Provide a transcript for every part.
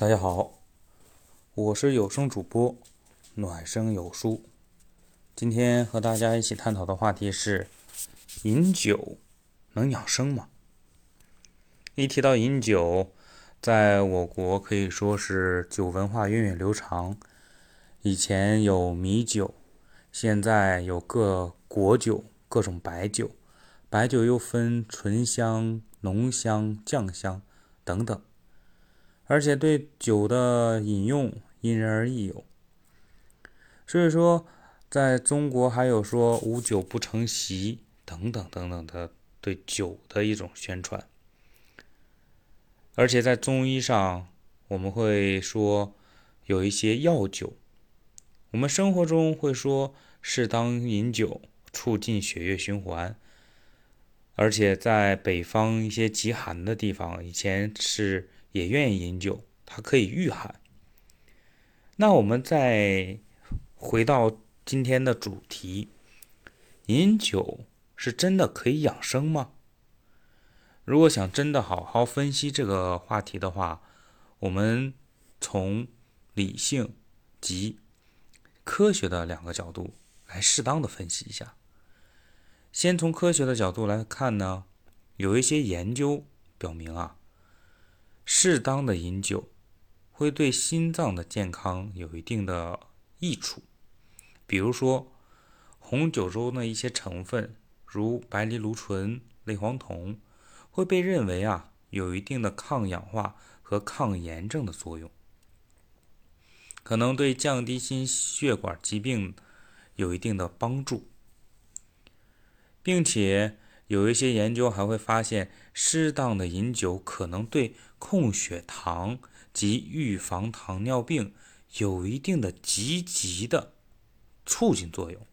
大家好，我是有声主播暖声有书。今天和大家一起探讨的话题是：饮酒能养生吗？一提到饮酒，在我国可以说是酒文化源远流长。以前有米酒，现在有各国酒，各种白酒。白酒又分醇香、浓香、酱香等等。而且对酒的饮用因人而异有，所以说在中国还有说无酒不成席等等等等的对酒的一种宣传。而且在中医上，我们会说有一些药酒，我们生活中会说适当饮酒促进血液循环。而且在北方一些极寒的地方，以前是。也愿意饮酒，它可以御寒。那我们再回到今天的主题，饮酒是真的可以养生吗？如果想真的好好分析这个话题的话，我们从理性及科学的两个角度来适当的分析一下。先从科学的角度来看呢，有一些研究表明啊。适当的饮酒会对心脏的健康有一定的益处，比如说红酒中的一些成分，如白藜芦醇、类黄酮，会被认为啊有一定的抗氧化和抗炎症的作用，可能对降低心血管疾病有一定的帮助，并且。有一些研究还会发现，适当的饮酒可能对控血糖及预防糖尿病有一定的积极的促进作用。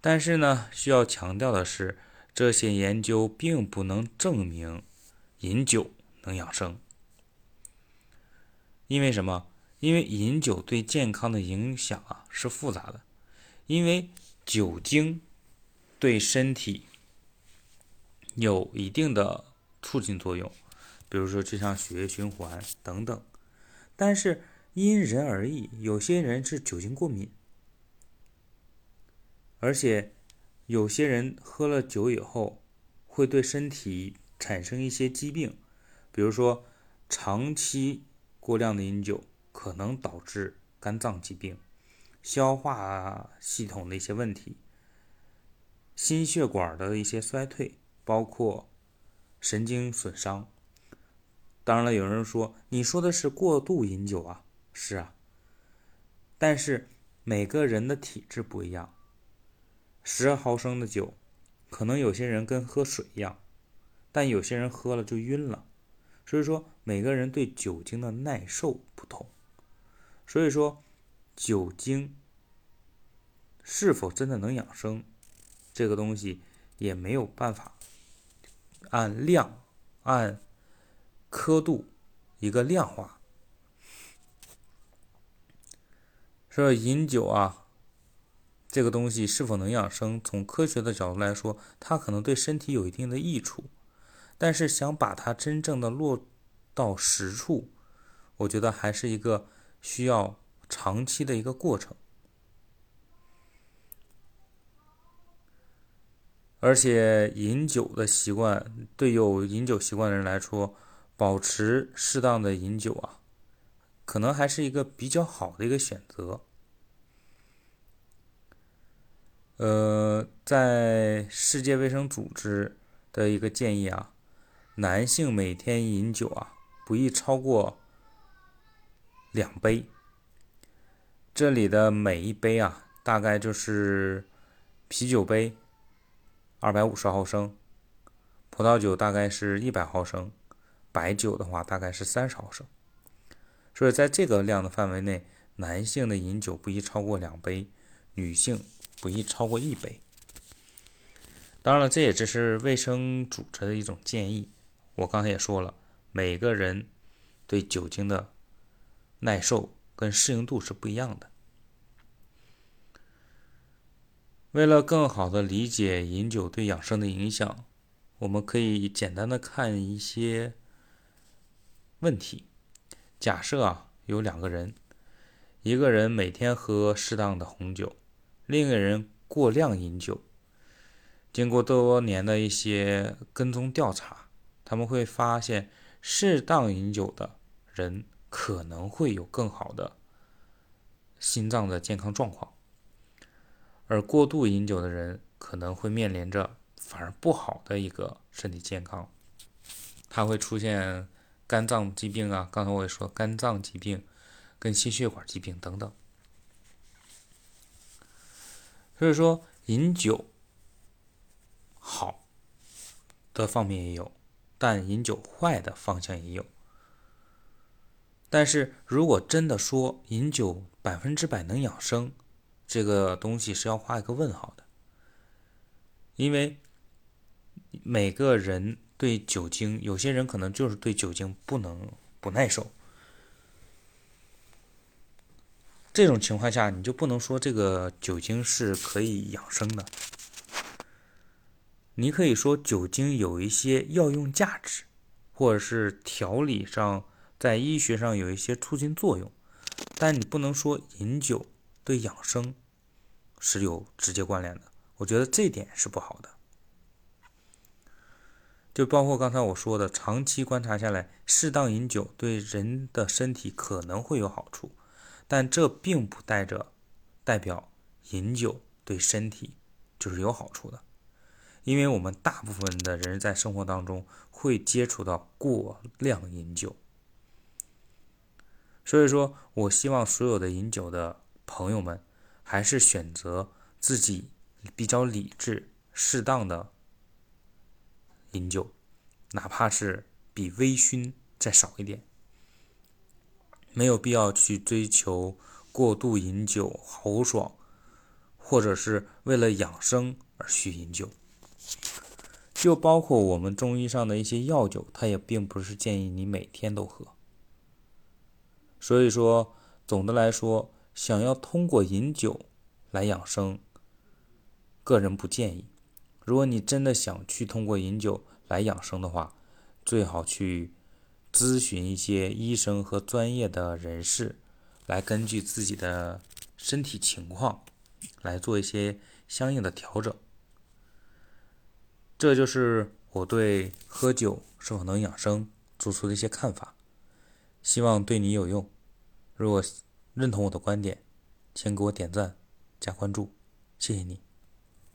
但是呢，需要强调的是，这些研究并不能证明饮酒能养生。因为什么？因为饮酒对健康的影响啊是复杂的，因为酒精。对身体有一定的促进作用，比如说就像血液循环等等，但是因人而异，有些人是酒精过敏，而且有些人喝了酒以后会对身体产生一些疾病，比如说长期过量的饮酒可能导致肝脏疾病、消化系统的一些问题。心血管的一些衰退，包括神经损伤。当然了，有人说你说的是过度饮酒啊，是啊。但是每个人的体质不一样，十毫升的酒，可能有些人跟喝水一样，但有些人喝了就晕了。所以说，每个人对酒精的耐受不同。所以说，酒精是否真的能养生？这个东西也没有办法按量、按刻度一个量化。说饮酒啊，这个东西是否能养生？从科学的角度来说，它可能对身体有一定的益处，但是想把它真正的落到实处，我觉得还是一个需要长期的一个过程。而且饮酒的习惯，对有饮酒习惯的人来说，保持适当的饮酒啊，可能还是一个比较好的一个选择。呃，在世界卫生组织的一个建议啊，男性每天饮酒啊，不宜超过两杯。这里的每一杯啊，大概就是啤酒杯。二百五十毫升，葡萄酒大概是一百毫升，白酒的话大概是三十毫升。所以在这个量的范围内，男性的饮酒不宜超过两杯，女性不宜超过一杯。当然了，这也只是卫生组织的一种建议。我刚才也说了，每个人对酒精的耐受跟适应度是不一样的。为了更好的理解饮酒对养生的影响，我们可以简单的看一些问题。假设啊，有两个人，一个人每天喝适当的红酒，另一个人过量饮酒。经过多年的一些跟踪调查，他们会发现，适当饮酒的人可能会有更好的心脏的健康状况，而过度饮酒的人可能会面临着反而不好的一个身体健康，他会出现肝脏疾病啊，刚才我也说肝脏疾病跟心血管疾病等等，所以说饮酒。好的方面也有，但饮酒坏的方向也有。但是如果真的说饮酒百分之百能养生，这个东西是要画一个问号的，因为每个人对酒精，有些人可能就是对酒精不能不耐受。这种情况下，你就不能说这个酒精是可以养生的。你可以说酒精有一些药用价值，或者是调理上，在医学上有一些促进作用，但你不能说饮酒对养生是有直接关联的。我觉得这点是不好的。就包括刚才我说的，长期观察下来，适当饮酒对人的身体可能会有好处，但这并不带着代表饮酒对身体就是有好处的。因为我们大部分的人在生活当中会接触到过量饮酒，所以说我希望所有的饮酒的朋友们还是选择自己比较理智、适当的饮酒，哪怕是比微醺再少一点，没有必要去追求过度饮酒豪爽，或者是为了养生而去饮酒。就包括我们中医上的一些药酒，它也并不是建议你每天都喝。所以说，总的来说，想要通过饮酒来养生，个人不建议。如果你真的想去通过饮酒来养生的话，最好去咨询一些医生和专业的人士，来根据自己的身体情况来做一些相应的调整。这就是我对喝酒是否能养生做出的一些看法，希望对你有用。如果认同我的观点，请给我点赞加关注，谢谢你。